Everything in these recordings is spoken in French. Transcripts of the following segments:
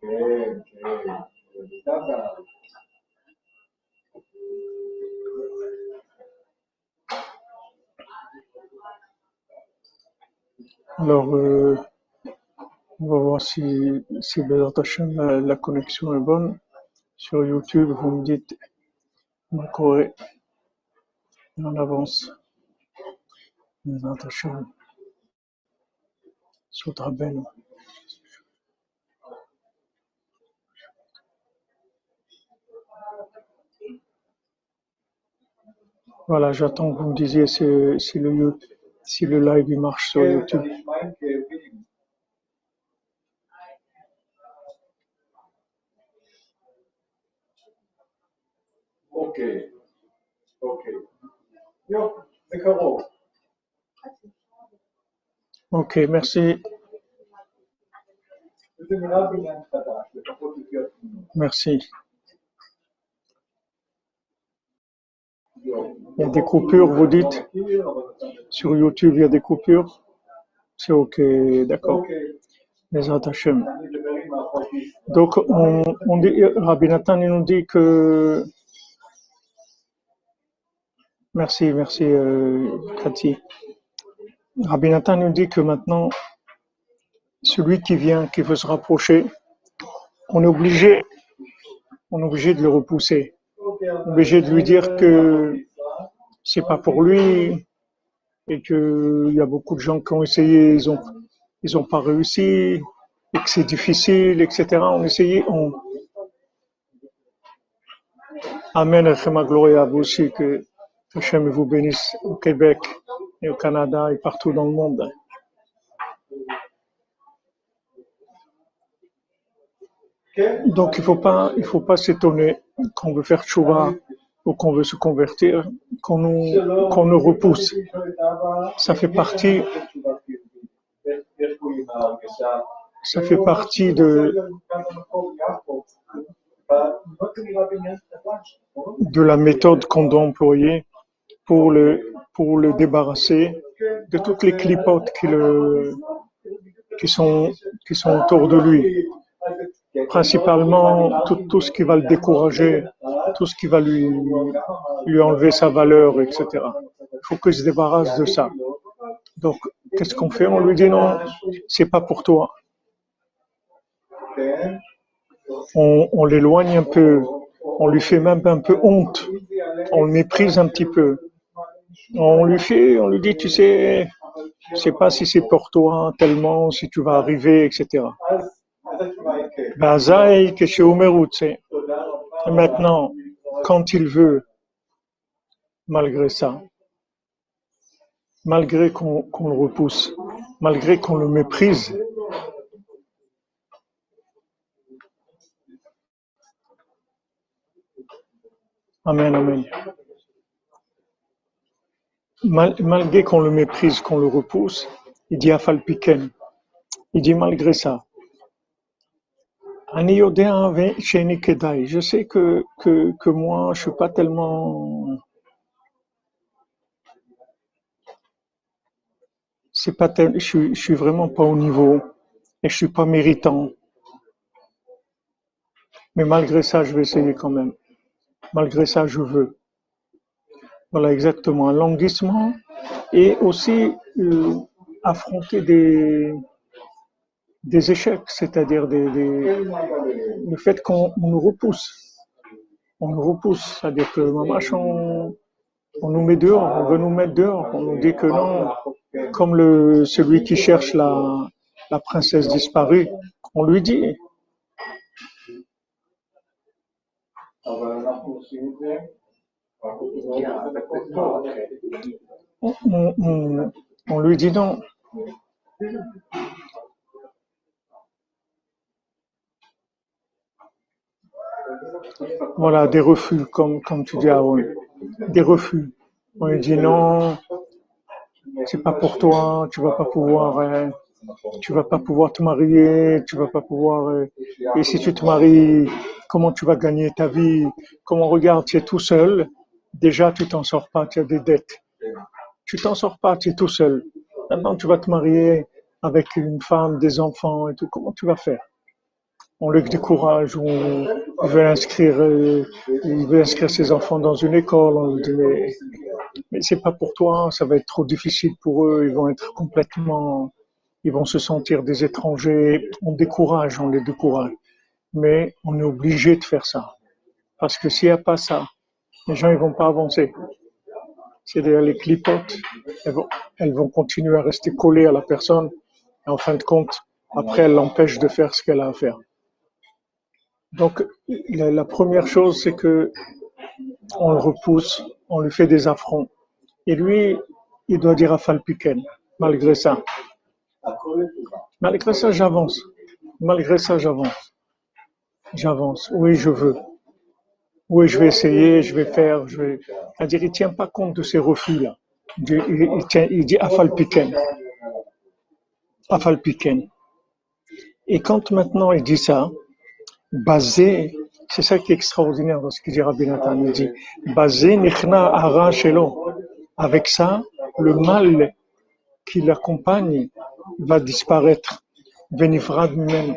Alors, euh, on va voir si, si la, la connexion est bonne. Sur YouTube, vous me dites ma Corée en avance. Bézat Hachem, Voilà, j'attends que vous me disiez si, si, le, si le live marche sur YouTube. Ok. Ok. Ok, merci. Merci. Il y a des coupures, vous dites Sur YouTube, il y a des coupures C'est OK, d'accord. Les attachements. Donc, on, dit, Rabbi Nathan nous dit que. Merci, merci, euh, Cathy. Rabbi Nathan nous dit que maintenant, celui qui vient, qui veut se rapprocher, on est obligé, on est obligé de le repousser obligé de lui dire que c'est pas pour lui et qu'il y a beaucoup de gens qui ont essayé, ils ont, ils ont pas réussi et que c'est difficile, etc. On essayait, on. Amen, Hachem, gloire à vous aussi, que Hachem vous bénisse au Québec et au Canada et partout dans le monde. Donc il faut pas, il faut pas s'étonner qu'on veut faire tchouva ou qu'on veut se convertir, qu'on nous, repousse. Ça fait partie, ça fait partie de, la méthode qu'on doit employer pour le, pour le débarrasser de toutes les clipotes qui sont autour de lui. Principalement tout, ce qui va le décourager, tout ce qui va lui, enlever sa valeur, etc. Il faut qu'il se débarrasse de ça. Donc, qu'est-ce qu'on fait? On lui dit non, c'est pas pour toi. on l'éloigne un peu, on lui fait même un peu honte, on le méprise un petit peu. On lui fait, on lui dit, tu sais, je sais pas si c'est pour toi tellement, si tu vas arriver, etc. Et maintenant, quand il veut, malgré ça, malgré qu'on le repousse, malgré qu'on le méprise, Amen, amen. Malgré qu'on le méprise, qu'on le repousse, il dit Afalpiken. Il dit malgré ça, un chez Je sais que, que, que moi, je ne suis pas tellement. C'est pas tel... je, suis, je suis vraiment pas au niveau et je ne suis pas méritant. Mais malgré ça, je vais essayer quand même. Malgré ça, je veux. Voilà exactement. Languissement et aussi euh, affronter des, des échecs, c'est-à-dire des, le fait qu'on nous repousse. On nous repousse, c'est-à-dire que mamache, on, nous met dehors, on veut nous mettre dehors, on nous dit que non, comme celui qui cherche la, princesse disparue, on lui dit. On lui dit non. Voilà, des refus, comme, comme tu dis, Aaron. Des refus. On lui dit non, c'est pas pour toi, tu vas pas pouvoir, euh, tu vas pas pouvoir te marier, tu vas pas pouvoir, euh, et si tu te maries, comment tu vas gagner ta vie? Comment regarde, tu es tout seul, déjà tu t'en sors pas, tu as des dettes. Tu t'en sors pas, tu es tout seul. Maintenant tu vas te marier avec une femme, des enfants et tout, comment tu vas faire? On le décourage, inscrire, euh, il veut inscrire ses enfants dans une école, on mais, mais c'est pas pour toi, ça va être trop difficile pour eux, ils vont être complètement, ils vont se sentir des étrangers. On décourage, on les décourage, mais on est obligé de faire ça, parce que s'il n'y a pas ça, les gens ils vont pas avancer. C'est-à-dire les clipotes, elles vont, elles vont continuer à rester collées à la personne, et en fin de compte, après elles l'empêchent de faire ce qu'elle a à faire. Donc, la, première chose, c'est que on le repousse, on lui fait des affronts. Et lui, il doit dire à malgré ça. Malgré ça, j'avance. Malgré ça, j'avance. J'avance. Oui, je veux. Oui, je vais essayer, je vais faire, je vais. C'est-à-dire, il tient pas compte de ces refus-là. Il, il dit Afalpiken. Afalpiken. Et quand maintenant il dit ça, basé, c'est ça qui est extraordinaire dans ce qu'il dit Rabbi Nathan. Il dit, basé nichna hara shelo. Avec ça, le mal qui l'accompagne va disparaître. Venifrad même.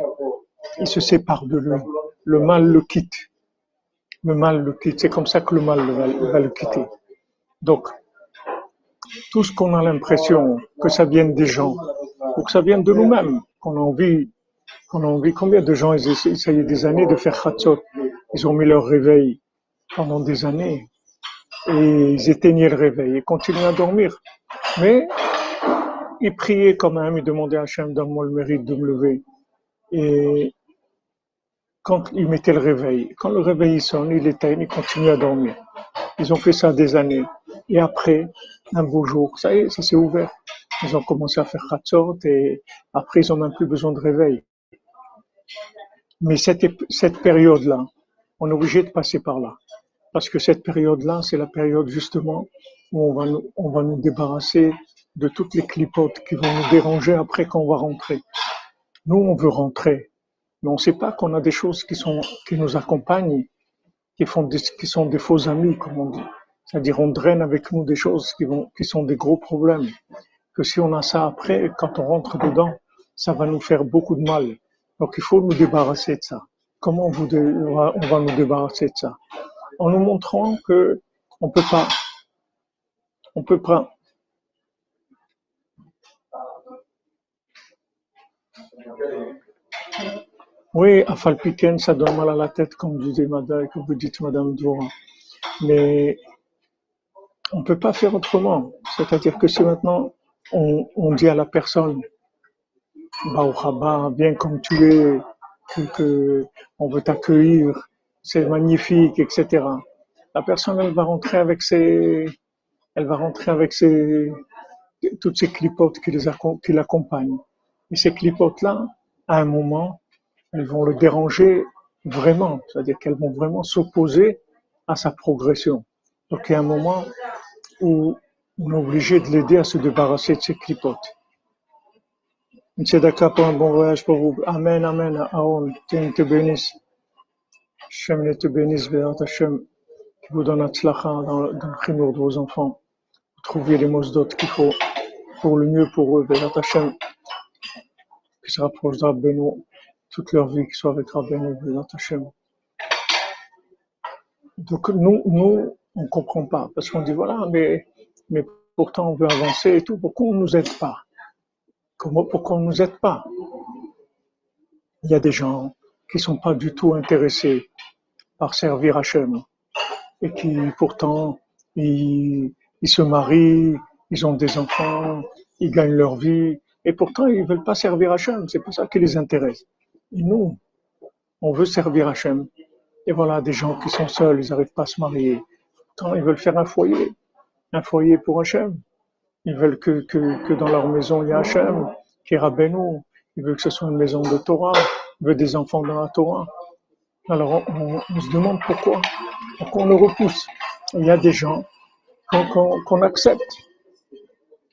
Il se sépare de lui. Le mal le quitte. Le mal le quitte. C'est comme ça que le mal va, va le quitter. Donc, tout ce qu'on a l'impression que ça vienne des gens, ou que ça vienne de nous-mêmes, qu'on a envie, a envie, combien de gens, ils est des années de faire khatsot, ils ont mis leur réveil pendant des années, et ils éteignaient le réveil, et continuaient à dormir. Mais, ils priaient quand même, ils demandaient à Hachem, donne-moi le mérite de me lever. Et quand ils mettaient le réveil, quand le réveil sonne, ils l'éteignent, ils continuent à dormir. Ils ont fait ça des années. Et après, un beau jour, ça y est, ça s'est ouvert. Ils ont commencé à faire Khatsot et après, ils ont même plus besoin de réveil. Mais cette, cette période-là, on est obligé de passer par là. Parce que cette période-là, c'est la période justement où on va, nous, on va nous débarrasser de toutes les clipotes qui vont nous déranger après qu'on va rentrer. Nous, on veut rentrer, mais on ne sait pas qu'on a des choses qui, sont, qui nous accompagnent, qui, font des, qui sont des faux amis, comme on dit. C'est-à-dire, on draine avec nous des choses qui, vont, qui sont des gros problèmes. Que si on a ça après, quand on rentre dedans, ça va nous faire beaucoup de mal. Donc, il faut nous débarrasser de ça. Comment vous on va, nous débarrasser de ça? En nous montrant que on peut pas, on peut pas. Oui, à Falpiken, ça donne mal à la tête, comme Madame, que vous dites Madame Dvorin. Mais on peut pas faire autrement. C'est-à-dire que si maintenant on dit à la personne, Baruch haba, viens comme tu es, que, que on veut t'accueillir, c'est magnifique, etc. La personne, elle va rentrer avec ses, elle va rentrer avec ses, toutes ces clipotes qui les qui l'accompagnent. Et ces clipotes-là, à un moment, elles vont le déranger vraiment. C'est-à-dire qu'elles vont vraiment s'opposer à sa progression. Donc il y a un moment où on est obligé de l'aider à se débarrasser de ces clipotes. Tzedaka pour un bon voyage pour vous. Amen, amen. Aaron, Dieu te bénisse. Hachem te bénisse, Béat Hachem, qui vous donne dans, le- dans le chinour de vos enfants. Vous trouviez les mosdot qu'il faut pour le mieux pour eux, Béat Hachem, qui se rapprochent de Rabbeinu toute leur vie, qui soit avec Rabbeinu, Béat Hachem. Donc nous, nous, on comprend pas, parce qu'on dit voilà, mais, mais pourtant on veut avancer et tout, pourquoi on nous aide pas? Comment, pourquoi on nous aide pas? Il y a des gens qui sont pas du tout intéressés par servir Hachem et qui pourtant ils, ils se marient, ils ont des enfants, ils gagnent leur vie et pourtant ils veulent pas servir Hachem, c'est pas ça qui les intéresse. Et nous, on veut servir Hachem. Et voilà, des gens qui sont seuls, ils n'arrivent pas à se marier. Pourtant, ils veulent faire un foyer, un foyer pour Hachem. Ils veulent que, dans leur maison, il y a Hachem, qui Rabbeinu. Ils veulent que ce soit une maison de Torah. Ils veulent des enfants dans la Torah. Alors, on, se demande pourquoi. Pourquoi on le repousse? Il y a des gens qu'on accepte.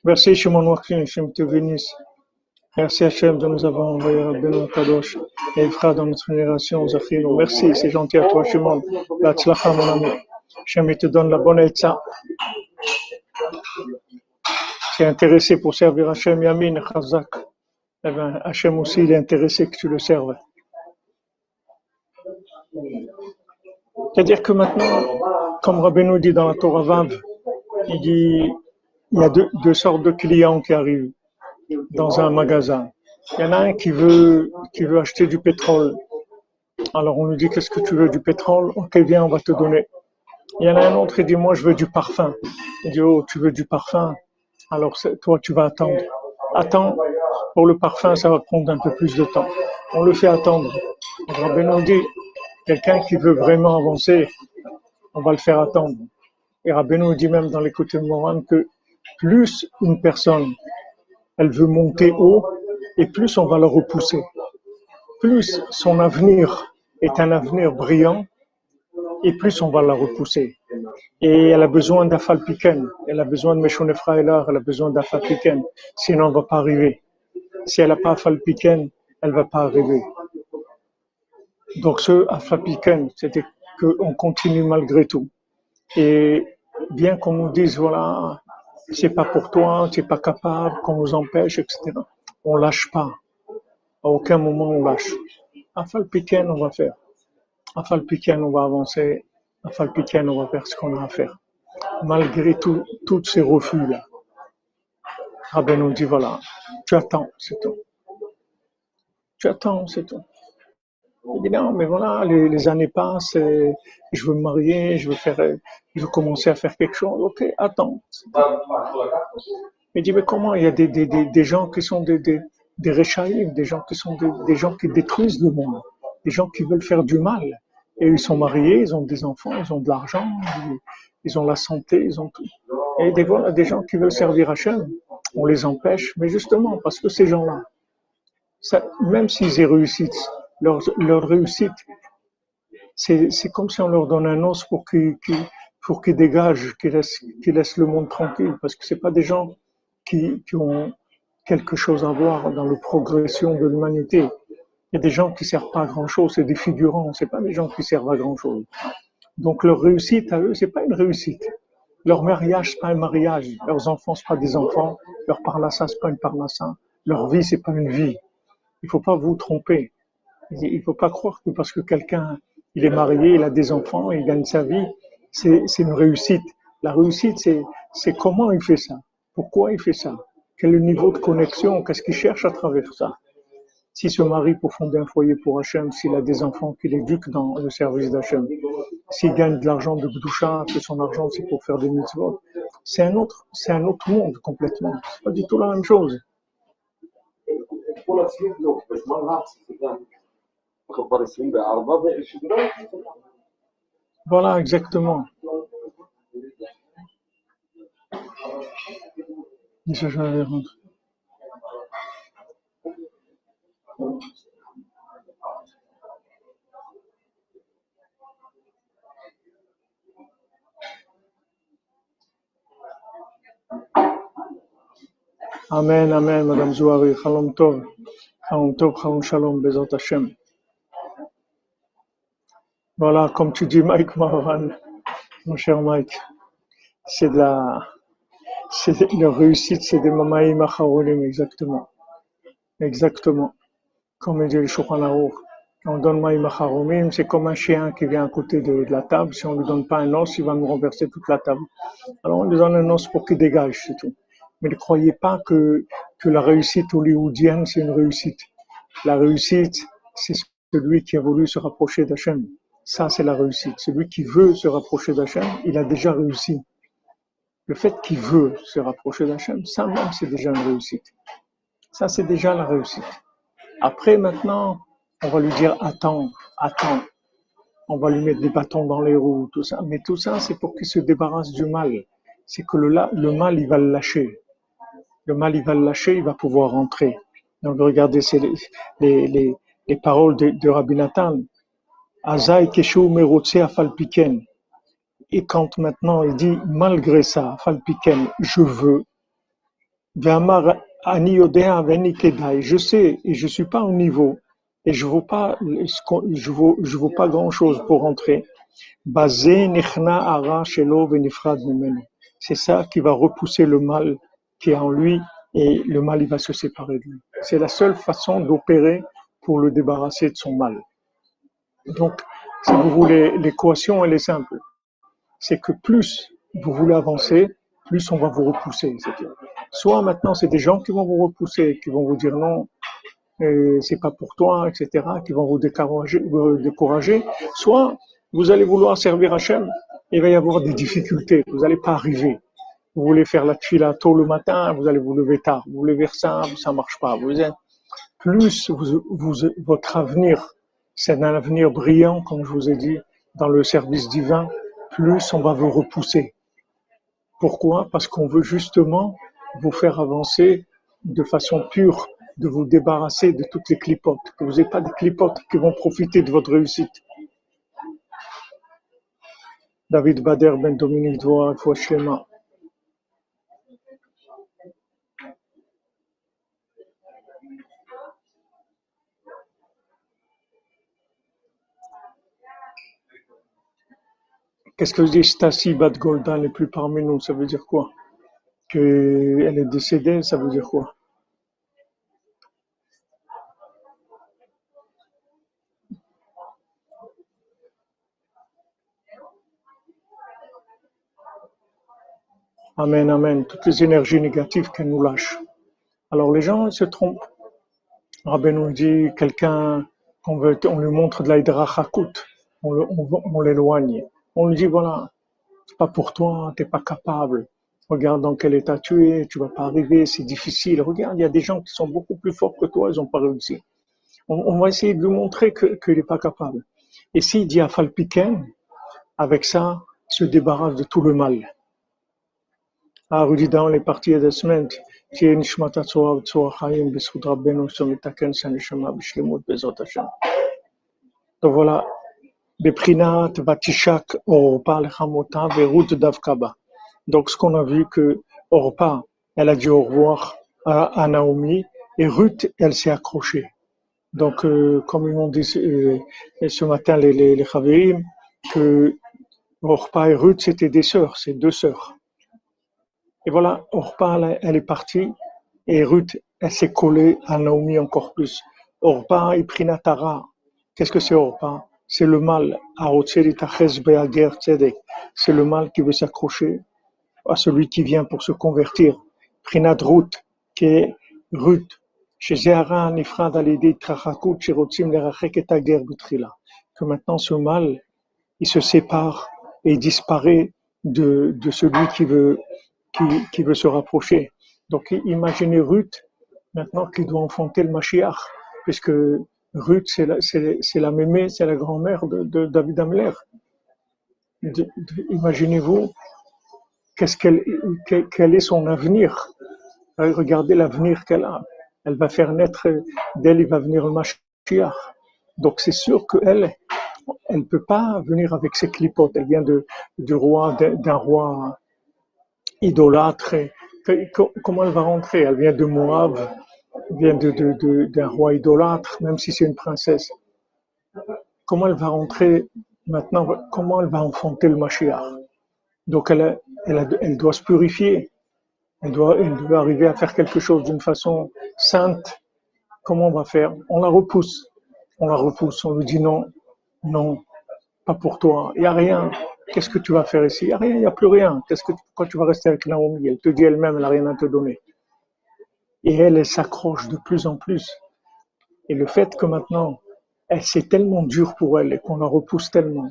Merci, Shimon Wachim, Hachem te bénisse. Merci Hachem de nous avoir envoyé Rabbeinu Kadosh et frères dans notre génération, Zachino. Merci, c'est gentil à toi, Shimon. La mon ami. Hachem, te donne la bonne etza. Tu es intéressé pour servir Hachem, Yamin, Chazak. Eh bien, Hachem aussi, il est intéressé que tu le serves. C'est-à-dire que maintenant, comme Rabbi nous dit dans la Torah Vav, il dit, il y a deux, deux sortes de clients qui arrivent dans un magasin. Il y en a un qui veut, qui veut acheter du pétrole. Alors on lui dit, qu'est-ce que tu veux du pétrole? Ok, viens, on va te donner. Il y en a un autre qui dit, moi je veux du parfum. Il dit, oh, tu veux du parfum? Alors toi, tu vas attendre. Attends, pour le parfum, ça va prendre un peu plus de temps. On le fait attendre. Rabbi nous dit, quelqu'un qui veut vraiment avancer, on va le faire attendre. Et Rabbi nous dit même dans de Moran que plus une personne, elle veut monter haut, et plus on va la repousser. Plus son avenir est un avenir brillant, et plus on va la repousser. Et elle a besoin d'Afalpiken, elle a besoin de Meshon elle a besoin d'Afalpiken, sinon elle ne va pas arriver. Si elle n'a pas Afalpiken, elle ne va pas arriver. Donc ce Afalpiken, c'était qu'on continue malgré tout. Et bien qu'on nous dise, voilà, c'est pas pour toi, tu n'es pas capable, qu'on nous empêche, etc. On lâche pas. À aucun moment on lâche. Afalpiken, on va faire. À Falpiken, on va avancer. À Falpiken, on va faire ce qu'on a à faire. Malgré tout, tous ces refus-là. Rabbi nous dit, voilà, tu attends, c'est tout. Tu attends, c'est tout. Il dit, non, mais voilà, les, années passent, je veux me marier, je veux faire, je veux commencer à faire quelque chose. Ok, attends. Il dit, mais comment? Il y a des, gens qui sont des, des, des des gens qui sont des gens qui détruisent le monde des gens qui veulent faire du mal. Et ils sont mariés, ils ont des enfants, ils ont de l'argent, ils, ont la santé, ils ont tout. Et des, des gens qui veulent servir Hachem, on les empêche, mais justement parce que ces gens-là, même s'ils y réussissent, leur, réussite, c'est comme si on leur donne un os pour qu'ils dégagent, qu'ils laissent, laissent le monde tranquille, parce que c'est pas des gens qui, qui ont quelque chose à voir dans la progression de l'humanité. Il y a des gens qui servent pas à grand chose, c'est des figurants, c'est pas des gens qui servent à grand chose. Donc leur réussite à eux, c'est pas une réussite. Leur mariage, c'est pas un mariage. Leurs enfants, c'est pas des enfants. Leur parnassa, c'est pas une parnassa. Leur vie, c'est pas une vie. Il faut pas vous tromper. Il faut pas croire que parce que quelqu'un, il est marié, il a des enfants, il gagne sa vie, c'est, une réussite. La réussite, c'est comment il fait ça? Pourquoi il fait ça? Quel est le niveau de connexion? Qu'est-ce qu'il cherche à travers ça? S'il se marie pour fonder un foyer pour Hachem, s'il a des enfants qu'il éduque dans le service d'Hachem, s'il gagne de l'argent de Gdoucha, que son argent c'est pour faire des mitzvot, c'est un autre, c'est un autre monde complètement. C'est pas du tout la même chose. Voilà, exactement. Amen, Amen, Madame Zouari. Shalom Tov. Shalom Tov, Shalom Shalom, Bezot Hashem. Voilà, comme tu dis, Mike Marwan, mon cher Mike, c'est de la, c'est de la réussite, c'est des mamaïm exactement. Exactement comme dit le Shulchan on donne Maïm c'est comme un chien qui vient à côté de, la table. Si on ne lui donne pas un os, il va nous renverser toute la table. Alors on lui donne un os pour qu'il dégage, c'est tout. Mais ne croyez pas que, que la réussite hollywoodienne, c'est une réussite. La réussite, c'est celui qui a voulu se rapprocher d'Hachem. Ça, c'est la réussite. Celui qui veut se rapprocher d'Hachem, il a déjà réussi. Le fait qu'il veut se rapprocher d'Hachem, ça même, c'est déjà une réussite. Ça, c'est déjà la réussite. Après, maintenant, on va lui dire attends, attends. On va lui mettre des bâtons dans les roues, tout ça. Mais tout ça, c'est pour qu'il se débarrasse du mal. C'est que le, mal, il va le lâcher. Le mal, il va le lâcher, il va pouvoir rentrer. Donc, regardez c'est les, les, les, paroles de, de Rabbi Nathan. Azaï keshu merotse afalpiken. Et quand maintenant il dit, malgré ça, afalpiken, je veux, je sais et je suis pas au niveau et je vaux pas, je vaux, je vaux pas grand chose pour entrer. C'est ça qui va repousser le mal qui est en lui et le mal il va se séparer de lui. C'est la seule façon d'opérer pour le débarrasser de son mal. Donc, si vous voulez, l'équation, elle est simple. C'est que plus vous voulez avancer, plus on va vous repousser. Soit maintenant, c'est des gens qui vont vous repousser, qui vont vous dire non, euh, c'est pas pour toi, etc., qui vont vous décourager. Soit vous allez vouloir servir Hachem, il va y avoir des difficultés, vous n'allez pas arriver. Vous voulez faire la tuile tôt le matin, vous allez vous lever tard. Vous voulez faire ça, ça marche pas. Plus votre avenir, c'est un avenir brillant, comme je vous ai dit, dans le service divin, plus on va vous repousser. Pourquoi? Parce qu'on veut justement vous faire avancer de façon pure, de vous débarrasser de toutes les clipotes, que vous n'ayez pas des clipotes qui vont profiter de votre réussite. David Bader Ben Dominique Doua, Schéma. Qu'est-ce que dit Stasi Badgolda n'est plus parmi nous Ça veut dire quoi? Qu'elle est décédée, ça veut dire quoi? Amen, amen. Toutes les énergies négatives qu'elle nous lâche. Alors les gens se trompent. Rabbi nous dit quelqu'un, on, veut, on lui montre de la on, on l'éloigne. On lui dit voilà, c'est pas pour toi, t'es pas capable. Regarde dans quel état tu es, tu vas pas arriver, c'est difficile. Regarde, il y a des gens qui sont beaucoup plus forts que toi, ils n'ont pas réussi. On, va essayer de lui montrer qu'il n'est pas capable. Et s'il dit à Falpiken, avec ça, se débarrasse de tout le mal. Ah, Rudy Down est parti il y a deux semaines. Donc voilà, Beprinat Vatishak Orpa Lechamota Verut Davkaba. Donc, ce qu'on a vu que Orpa, elle a dit au revoir à, Naomi et Ruth, elle s'est accrochée. Donc, euh, comme ils m'ont dit euh, ce matin les, les, les que Orpa et Ruth, c'était des sœurs, c'est deux sœurs. Et voilà, Orpa, elle, elle est partie et Ruth, elle s'est collée à Naomi encore plus. Orpa et Prinatara. Qu'est-ce que c'est Orpa? C'est le mal. C'est le mal qui veut s'accrocher à celui qui vient pour se convertir. Prinat Ruth, qui est Ruth. Que maintenant ce mal, il se sépare et disparaît de, de celui qui veut, qui, qui veut se rapprocher. Donc imaginez Ruth, maintenant qui doit enfanter le Mashiach, puisque Ruth, c'est la, la mémé, c'est la grand-mère de, David Amler. imaginez-vous, qu'est-ce qu'elle, quel, est son avenir? Regardez l'avenir qu'elle a. Elle va faire naître, d'elle, il va venir le Mashiach. Donc c'est sûr qu'elle, elle ne peut pas venir avec ses clipotes. Elle vient de, du roi, d'un roi idolâtre. Comment elle va rentrer? Elle vient de Moab vient d'un de, de, roi idolâtre, même si c'est une princesse. Comment elle va rentrer maintenant? Comment elle va enfanter le Mashiach? Donc elle, elle, doit se purifier. Elle doit, elle doit arriver à faire quelque chose d'une façon sainte. Comment on va faire? On la repousse. On la repousse. On lui dit non, non, pas pour toi. Il n'y a rien. Qu'est-ce que tu vas faire ici? Il n'y a rien, il n'y a plus rien. Qu'est-ce que, pourquoi tu vas rester avec Naomi? Elle te dit elle-même, elle n'a rien à te donner et elle, elle s'accroche de plus en plus. Et le fait que maintenant, elle c'est tellement dur pour elle et qu'on la repousse tellement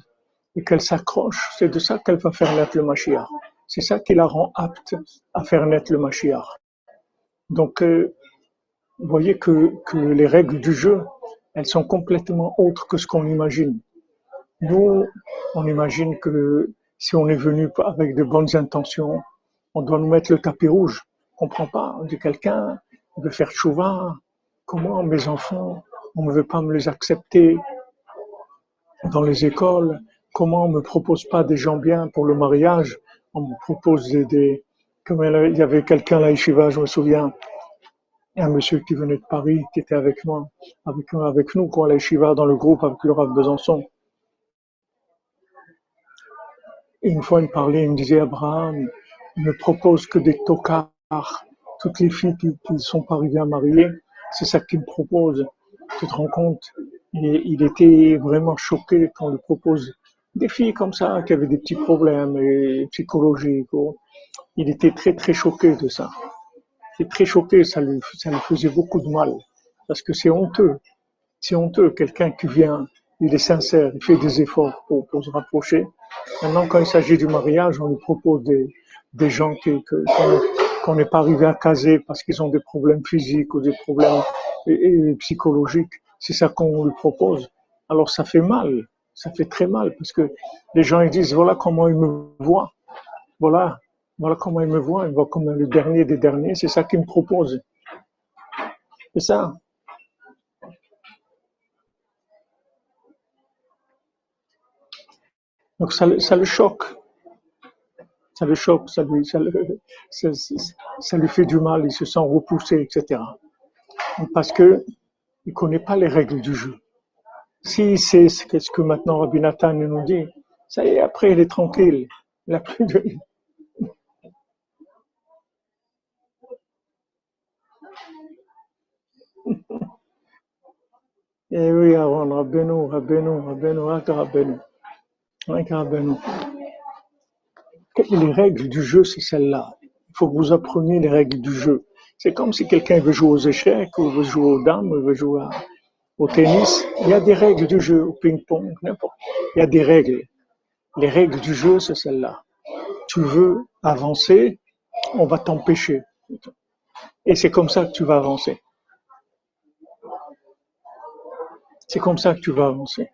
et qu'elle s'accroche, c'est de ça qu'elle va faire naître le Mashiach. C'est ça qui la rend apte à faire naître le Mashiach. Donc, euh, vous voyez que, les règles du jeu, elles sont complètement autres que ce qu'on imagine. Nous, on imagine que si on est venu avec de bonnes intentions, on doit nous mettre le tapis rouge comprend pas. On dit quelqu'un veut faire chouva. Comment mes enfants, on ne veut pas me les accepter dans les écoles? Comment on me propose pas des gens bien pour le mariage? On me propose des, comme il y avait quelqu'un là, Yeshiva, je me souviens, un monsieur qui venait de Paris, qui était avec moi, avec, avec nous, quoi, la dans le groupe avec le Rav Besançon. Et une fois, il me parlait, il me disait, Abraham, il me propose que des tocards toutes les filles qui ne sont pas arrivées à marier, c'est ça qu'ils me proposent. Tu te rends compte? Et il était vraiment choqué quand on lui propose des filles comme ça, qui avaient des petits problèmes et psychologiques. oh. Il était très très choqué de ça. Était très choqué, ça lui, ça lui faisait beaucoup de mal. Parce que c'est honteux. C'est honteux, quelqu'un qui vient, il est sincère, il fait des efforts pour, se rapprocher. Maintenant, quand il s'agit du mariage, on lui propose des, des gens qui- qu'on n'est pas arrivé à caser parce qu'ils ont des problèmes physiques ou des problèmes psychologiques. C'est ça qu'on lui propose. Alors ça fait mal, ça fait très mal parce que les gens ils disent voilà comment ils me voient, voilà, voilà comment ils me voient, ils me voient comme le dernier des derniers, c'est ça qu'ils me proposent. C'est ça. Donc ça, le- ça le choque, ça le choque, ça lui, ça, le- ça lui fait du mal, il se sent repoussé, etc. Parce que il connaît pas les règles du jeu. S'il sait ce que maintenant Rabbi Nathan nous dit, ça y est, après il est tranquille. Il a plus de... Eh oui, Aaron, Rabbeinu, Rabbeinu, rien que Rabbeinu. Les règles du jeu, c'est celle-là. Il faut que vous appreniez les règles du jeu. C'est comme si quelqu'un veut jouer aux échecs, ou veut jouer aux dames, ou veut jouer à- au tennis. Il y a des règles du jeu, au ping-pong, n'importe. Il y a des règles. Les règles du jeu, c'est celle-là. Tu veux avancer, on va t'empêcher. Et c'est comme ça que tu vas avancer. C'est comme ça que tu vas avancer.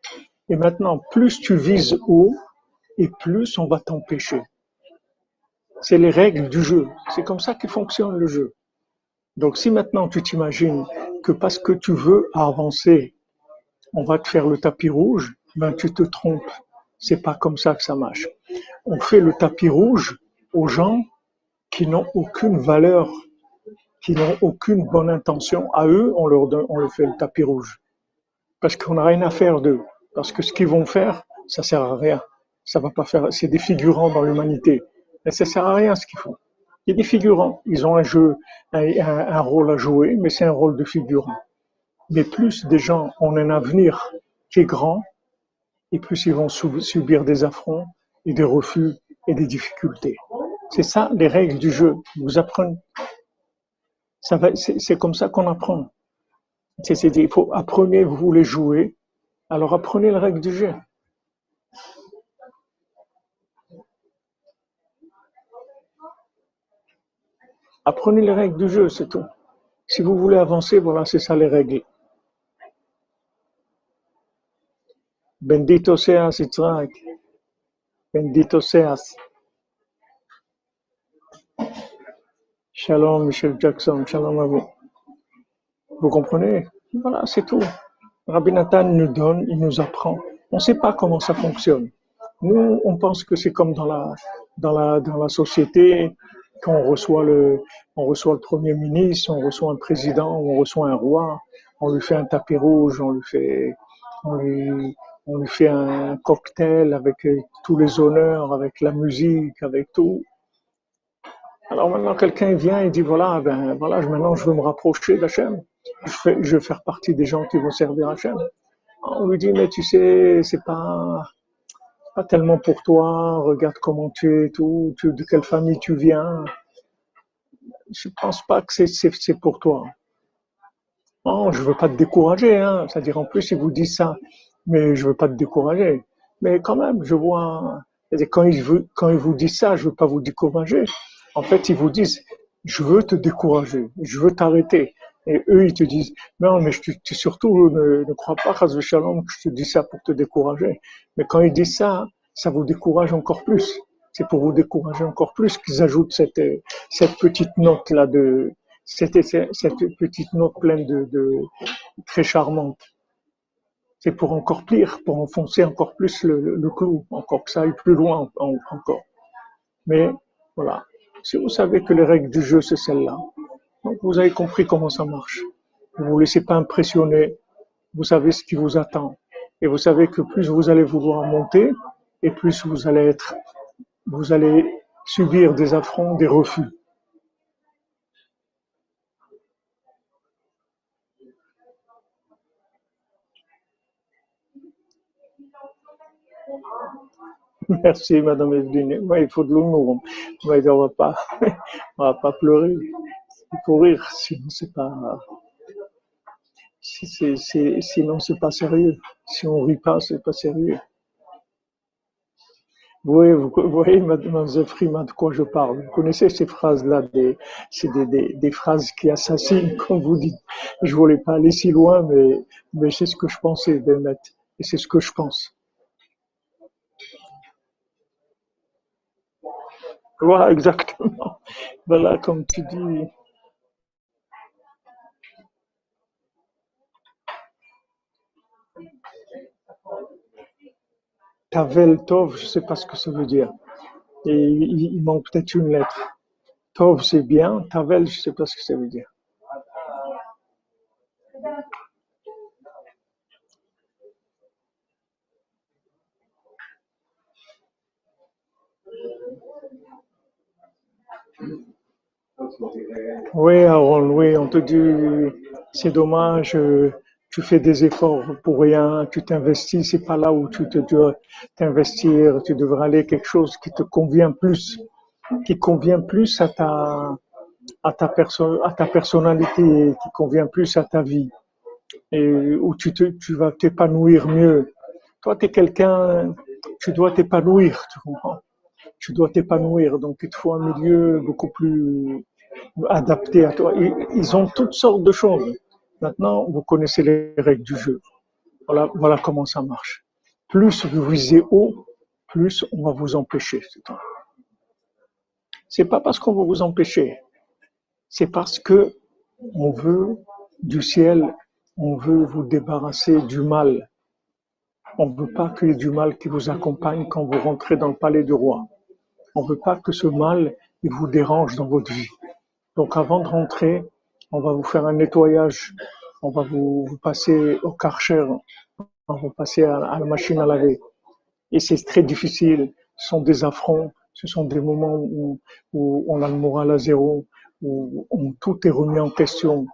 Et maintenant, plus tu vises haut, et plus on va t'empêcher. C'est les règles du jeu. C'est comme ça que fonctionne le jeu. Donc si maintenant tu t'imagines que parce que tu veux avancer, on va te faire le tapis rouge, ben tu te trompes. C'est pas comme ça que ça marche. On fait le tapis rouge aux gens qui n'ont aucune valeur, qui n'ont aucune bonne intention. À eux, on leur donne, on leur fait le tapis rouge. Parce qu'on n'a rien à faire d'eux. Parce que ce qu'ils vont faire, ça sert à rien. Ça va pas faire, c'est des figurants dans l'humanité. Mais ça sert à rien ce qu'ils font. Il y a des figurants. Ils ont un jeu, un, rôle à jouer, mais c'est un rôle de figurant. Mais plus des gens ont un avenir qui est grand, et plus ils vont subir des affronts et des refus et des difficultés. C'est ça les règles du jeu. Vous apprenez, ça va, c'est comme ça qu'on apprend. C'est, il faut apprenez, vous voulez jouer, alors apprenez les règles du jeu. Apprenez les règles du jeu, c'est tout. Si vous voulez avancer, voilà, c'est ça les règles. Bendito seas, Yitzhak. Bendito seas. Shalom, Michel Jackson. Shalom à vous. Vous comprenez? Voilà, c'est tout. Rabbi Nathan nous donne, il nous apprend. On ne sait pas comment ça fonctionne. Nous, on pense que c'est comme dans la, société, quand on reçoit le, on reçoit le premier ministre, on reçoit un président, on reçoit un roi, on lui fait un tapis rouge, on lui fait, on lui, fait un cocktail avec euh, tous les honneurs, avec la musique, avec tout. Alors maintenant, quelqu'un vient et dit voilà, ben voilà, maintenant je veux me rapprocher d'Hachem. Je, je veux faire partie des gens qui vont servir Hachem. On lui dit mais tu sais, c'est pas pas tellement pour toi. Regarde comment tu es, tout, de quelle famille tu viens. Je pense pas que c'est pour toi. Non, je veux pas te décourager, hein. C'est-à-dire en plus ils vous disent ça, mais je veux pas te décourager. Mais quand même, je vois. Quand ils, vous- disent ça, je veux pas vous décourager. En fait, ils vous disent, je veux te décourager, je veux t'arrêter. Et eux, ils te disent, non, mais je, tu, surtout ne, ne crois pas, Chas Shalom, que je te dis ça pour te décourager. Mais quand ils disent ça, ça vous décourage encore plus. C'est pour vous décourager encore plus qu'ils ajoutent cette, euh, cette petite note là de, cette, cette petite note pleine de, de très charmante. C'est pour encore pire, pour enfoncer encore plus le, le, clou, encore que ça aille plus loin en- encore. Mais voilà, si vous savez que les règles du jeu, c'est celle-là, donc vous avez compris comment ça marche. Vous ne vous laissez pas impressionner. Vous savez ce qui vous attend. Et vous savez que plus vous allez vouloir monter, et plus vous allez être, vous allez subir des affronts, des refus. Merci, Madame Evelyne. Il faut de l'humour. On ne va pas pleurer. Il faut rire, sinon c'est pas, sinon c'est pas sérieux. Si on rit pas, c'est pas sérieux. Vous, vous voyez, Mademoiselle Frima, de quoi je parle. Vous connaissez ces phrases-là, des, c'est des, des, phrases qui assassinent, comme vous dites. Je voulais pas aller si loin, mais, mais c'est ce que je pensais, Bémet. Et c'est ce que je pense. Voilà, exactement. Voilà, comme tu dis. Tavel Tov, je sais pas ce que ça veut dire. Et il, manque peut-être une lettre. Tov, c'est bien. Tavel, je sais pas ce que ça veut dire. Oui, Aaron, oui, on te dit, c'est dommage, euh, tu fais des efforts pour rien, tu t'investis, c'est pas là où tu te dois t'investir, tu devrais aller quelque chose qui te convient plus, qui convient plus à ta, à ta personne, à ta personnalité, qui convient plus à ta vie, où tu tu vas t'épanouir mieux. Toi, tu es quelqu'un, tu dois t'épanouir, tu comprends? Tu dois t'épanouir, donc il te faut un milieu beaucoup plus adapté à toi. Ils ont toutes sortes de choses. Maintenant, vous connaissez les règles du jeu. Voilà, comment ça marche. Plus vous visez haut, plus on va vous empêcher. C'est pas parce qu'on veut vous empêcher, c'est parce que on veut du ciel, on veut vous débarrasser du mal. On ne veut pas qu'il y ait du mal qui vous accompagne quand vous rentrez dans le palais du roi. On ne veut pas que ce mal il vous dérange dans votre vie. Donc avant de rentrer, on va vous faire un nettoyage, on va vous, passer au karcher, on va vous passer à, la machine à laver. Et c'est très difficile, ce sont des affronts, ce sont des moments où, on a le moral à zéro, où, tout est remis en question,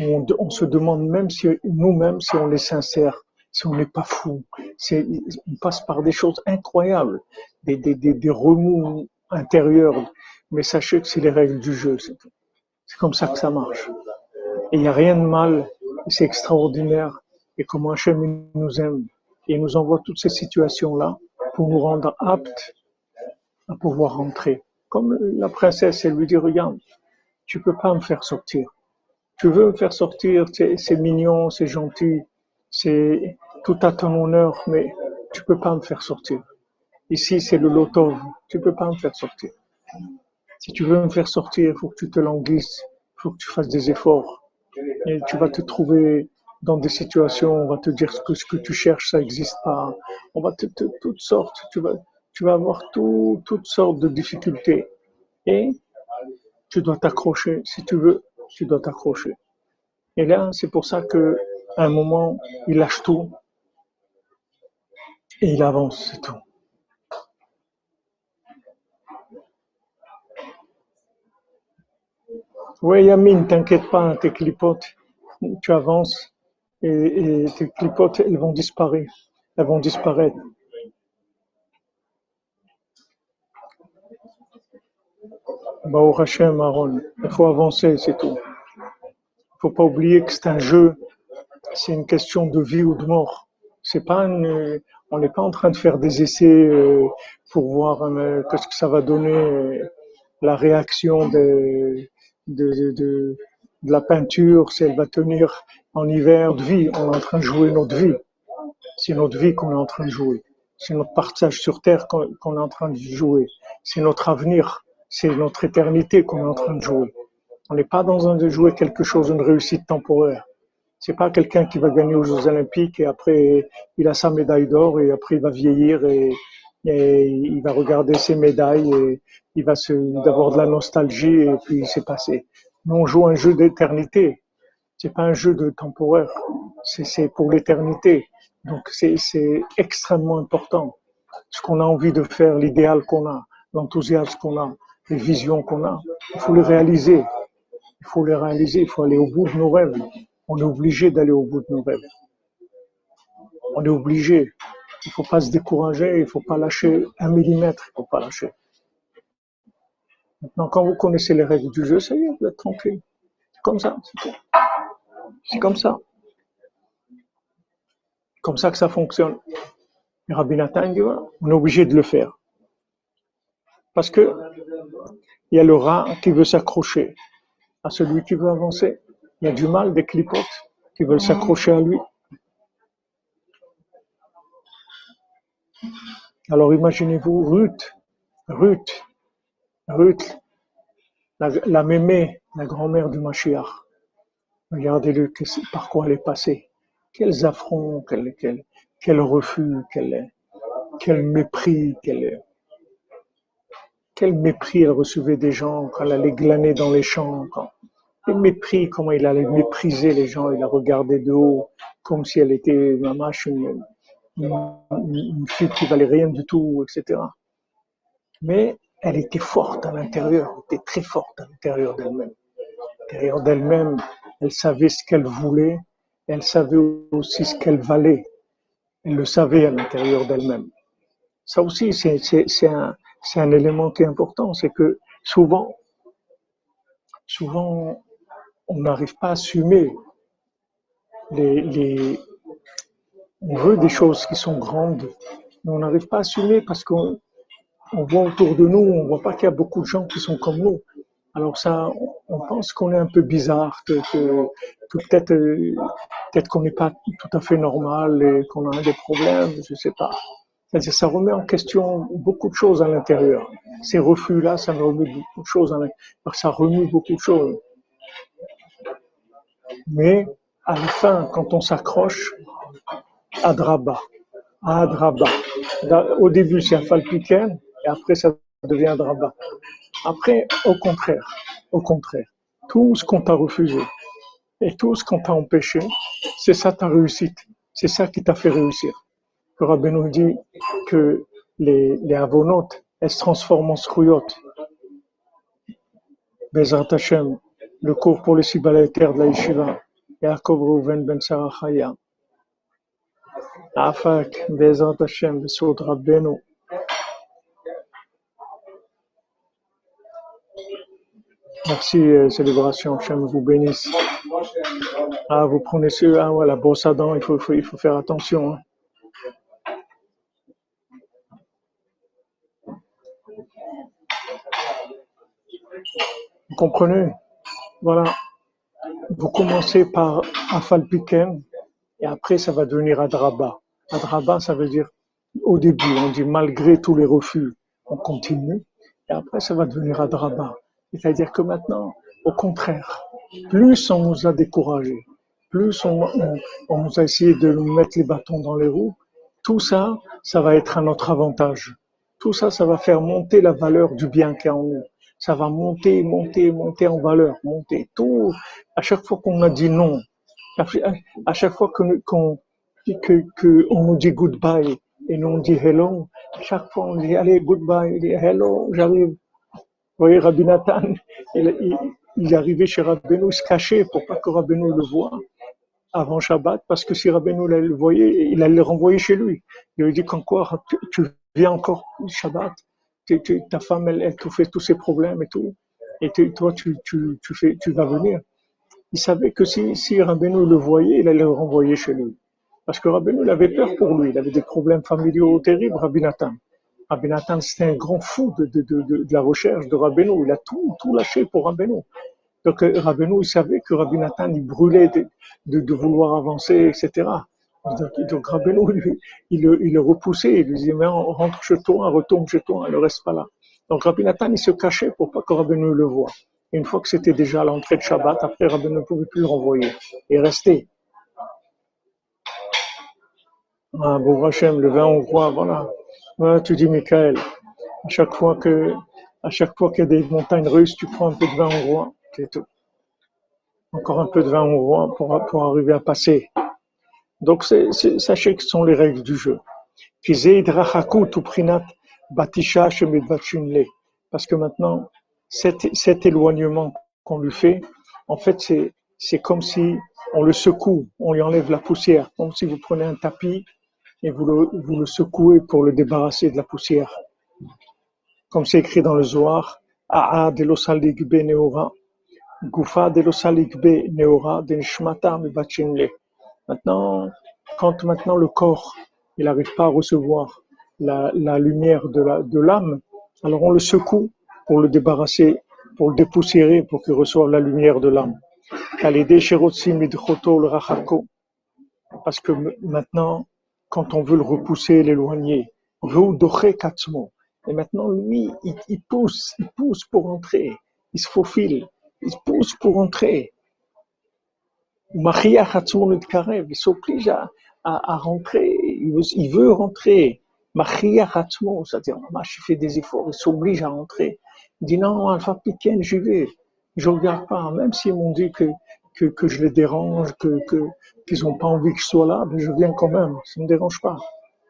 où on, se demande même si nous-mêmes, si on est sincère, si on n'est pas fou. On passe par des choses incroyables, des, remous intérieurs. Mais sachez que c'est les règles du jeu. C'est comme ça que ça marche. Et il n'y a rien de mal, c'est extraordinaire. Et comment Hachem nous aime. Et il nous envoie toutes ces situations-là pour nous rendre aptes à pouvoir rentrer. Comme la princesse, elle lui dit, regarde, tu peux pas me faire sortir. Tu veux me faire sortir, c'est c'est mignon, c'est gentil, c'est tout à ton honneur, mais tu peux pas me faire sortir. Ici, c'est le lotov, tu peux pas me faire sortir. Si tu veux me faire sortir, il faut que tu te languisses, il faut que tu fasses des efforts. Et tu vas te trouver dans des situations, on va te dire que ce que tu cherches, ça n'existe pas. On va te, te toutes sortes, tu vas, tu vas avoir tout, toutes sortes de difficultés. Et tu dois t'accrocher. Si tu veux, tu dois t'accrocher. Et là, c'est pour ça que, à un moment, il lâche tout et il avance, c'est tout. Oui, Yamine, t'inquiète pas, tes clipotes, tu avances et, tes clipotes, elles vont disparaître. Elles vont disparaître. Bah, au Hachem, Aaron, il faut avancer, c'est tout. Il faut pas oublier que c'est un jeu, c'est une question de vie ou de mort. C'est pas une- on n'est pas en train de faire des essais euh, pour voir euh, qu'est-ce que ça va donner euh, la réaction de, de, la peinture, si elle va tenir en hiver de vie. On est en train de jouer notre vie. C'est notre vie qu'on est en train de jouer. C'est notre partage sur Terre qu'on qu'on est en train de jouer. C'est notre avenir. C'est notre éternité qu'on est en train de jouer. On n'est pas dans un de jouer quelque chose, une réussite temporaire. C'est pas quelqu'un qui va gagner aux Jeux Olympiques et après il a sa médaille d'or et après il va vieillir et, et il va regarder ses médailles et il va se d'avoir de la nostalgie et puis c'est passé. Nous on joue un jeu d'éternité. C'est pas un jeu de temporaire. C'est pour l'éternité. Donc c'est extrêmement important. Ce qu'on a envie de faire, l'idéal qu'on a, l'enthousiasme qu'on a, les visions qu'on a, il faut les réaliser. Il faut les réaliser. Il faut aller au bout de nos rêves. On est obligé d'aller au bout de nos rêves. On est obligé. Il faut pas se décourager, il faut pas lâcher un millimètre, il faut pas lâcher. Maintenant, quand vous connaissez les règles du jeu, ça y est, vous êtes tranquille. C'est comme ça, c'est comme ça. Comme ça que ça fonctionne. Et Rabbi on est obligé de le faire. Parce que il y a le rat qui veut s'accrocher à celui qui veut avancer. Il y a du mal, des clipotes qui veulent s'accrocher à lui. Alors imaginez-vous Ruth, Ruth, Ruth, la, mémé, la grand-mère du Mashiach. Regardez-le, par quoi elle est passée. Quels affronts, quel, quel, quel refus, quel, quel mépris, quel, quel mépris elle recevait des gens quand elle allait glaner dans les champs. Quand, mépris, comment il allait mépriser les gens, il la regardait de haut, comme si elle était une, une, une fille qui valait rien du tout, etc. Mais elle était forte à l'intérieur, elle était très forte à l'intérieur d'elle-même. À l'intérieur d'elle-même, elle savait ce qu'elle voulait, elle savait aussi ce qu'elle valait. Elle le savait à l'intérieur d'elle-même. Ça aussi, c'est un, élément qui est important, c'est que souvent, souvent, on n'arrive pas à assumer les, les, on veut des choses qui sont grandes, mais on n'arrive pas à assumer parce qu'on on voit autour de nous, on voit pas qu'il y a beaucoup de gens qui sont comme nous. Alors ça, on pense qu'on est un peu bizarre, que, que, peut-être peut-être qu'on n'est pas tout à fait normal et qu'on a des problèmes, je sais pas. Ça remet en question beaucoup de choses à l'intérieur. Ces refus-là, ça remet beaucoup de choses à l'intérieur. Ça remue beaucoup de choses. Mais, à la fin, quand on s'accroche, Adraba. Adraba. Au début, c'est Falpiken, et après, ça devient Adraba. Après, au contraire, au contraire, tout ce qu'on t'a refusé et tout ce qu'on t'a empêché, c'est ça ta réussite. C'est ça qui t'a fait réussir que Rabbi nous dit que les, les elles se transforment en scrouillottes. Bezrat Hashem, le cours pour les sibalétaires de la yeshiva, Yaakov Reuven Ben Sarachaya. Afak, Bezrat Hashem, Besod Rabbeinu. Merci, euh, célébration. Hashem vous bénisse. Ah, vous prenez ce, ah, la brosse à dents, il faut, il faut, il faut faire attention. Hein. Vous comprenez? Voilà. Vous commencez par Afalpiken et après ça va devenir Adraba. Adraba, ça veut dire au début, on dit malgré tous les refus, on continue et après ça va devenir Adraba. C'est-à-dire que maintenant, au contraire, plus on nous a découragés, plus on, nous a essayé de nous mettre les bâtons dans les roues, tout ça, ça va être à notre avantage. Tout ça, ça va faire monter la valeur du bien qu'il y a en nous ça va monter, monter, monter en valeur, monter. Tout, à chaque fois qu'on a dit non, à chaque fois qu'on que, que nous dit goodbye et nous on dit hello, à chaque fois on dit allez goodbye, hello, j'arrive. Vous voyez, Rabbi Nathan, il, il, est arrivé chez Rabbeinu, il se cachait pour pas que Rabbeinu le voie avant Shabbat, parce que si Rabbeinu le voyait, il allait le renvoyer chez lui. Il lui dit qu'encore, tu, tu viens encore Shabbat ta femme, elle, elle te fait tous ses problèmes et tout, et toi, tu, fais, tu vas venir. Il savait que si, si le voyait, il allait le renvoyer chez lui. Parce que Rabbeinu, il avait peur pour lui, il avait des problèmes familiaux terribles, Rabbi Nathan. Rabbi Nathan, c'était un grand fou de, la recherche de Rabbeinu, il a tout, lâché pour Rabbeinu. Donc euh, Rabbeinu, il savait que Rabbi Nathan, il brûlait de, vouloir avancer, etc. Donc, donc il, le, repoussait, il lui disait, mais rentre chez toi, retourne chez toi, ne reste pas là. Donc Rabbi Nathan, il se cachait pour pas que Rabbeinu le voie. une fois que c'était déjà à l'entrée de Shabbat, après Rabbeinu ne pouvait plus le renvoyer. Et rester. Ah, bon Hachem, le vin hongrois, voilà. Voilà, tu dis, Michael, à chaque fois que, à chaque fois qu'il y a des montagnes russes, tu prends un peu de vin hongrois, c'est tout. Encore un peu de vin hongrois pour, pour arriver à passer. Donc, sachez que ce sont les règles du jeu. Parce que maintenant, cet, cet éloignement qu'on lui fait, en fait, c'est, c'est comme si on le secoue, on lui enlève la poussière, comme si vous prenez un tapis et vous le, secouez pour le débarrasser de la poussière. Comme c'est écrit dans le Zohar, A'a de l'osalik be neora, Gufa de l'osalik be neora. Maintenant, quand maintenant le corps, il n'arrive pas à recevoir la, lumière de l'âme, alors on le secoue pour le débarrasser, pour le dépoussiérer, pour qu'il reçoive la lumière de l'âme. Parce que maintenant, quand on veut le repousser, l'éloigner, et maintenant, lui, il, pousse, il pousse pour entrer, il se faufile, il pousse pour entrer. Il s'oblige à, à, rentrer, il veut, rentrer. c'est-à-dire, je fais des efforts, il s'oblige à rentrer. Il dit non, Alpha Piken, j'y vais. Je regarde pas, même s'ils m'ont dit que, que, que, je les dérange, que, qu'ils n'ont pas envie que je sois là, mais je viens quand même, ça ne me dérange pas.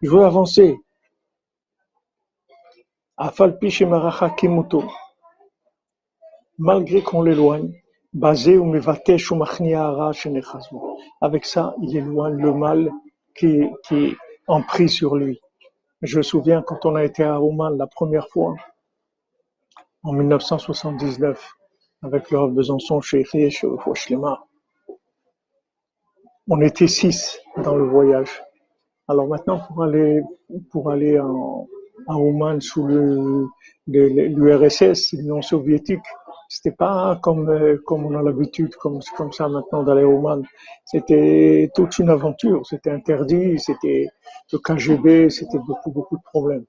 Je veux avancer. Malgré qu'on l'éloigne, basé ou avec ça, il éloigne le mal qui, qui est empris sur lui. Je me souviens quand on a été à Oman la première fois, en 1979 avec le Besançon chez Riech On était six dans le voyage. Alors maintenant, pour aller, pour aller en, à Oman sous l'URSS, l'Union soviétique, c'était pas comme, comme on a l'habitude, comme, comme ça maintenant d'aller à Oman. C'était toute une aventure. C'était interdit, c'était le KGB, c'était beaucoup, beaucoup de problèmes.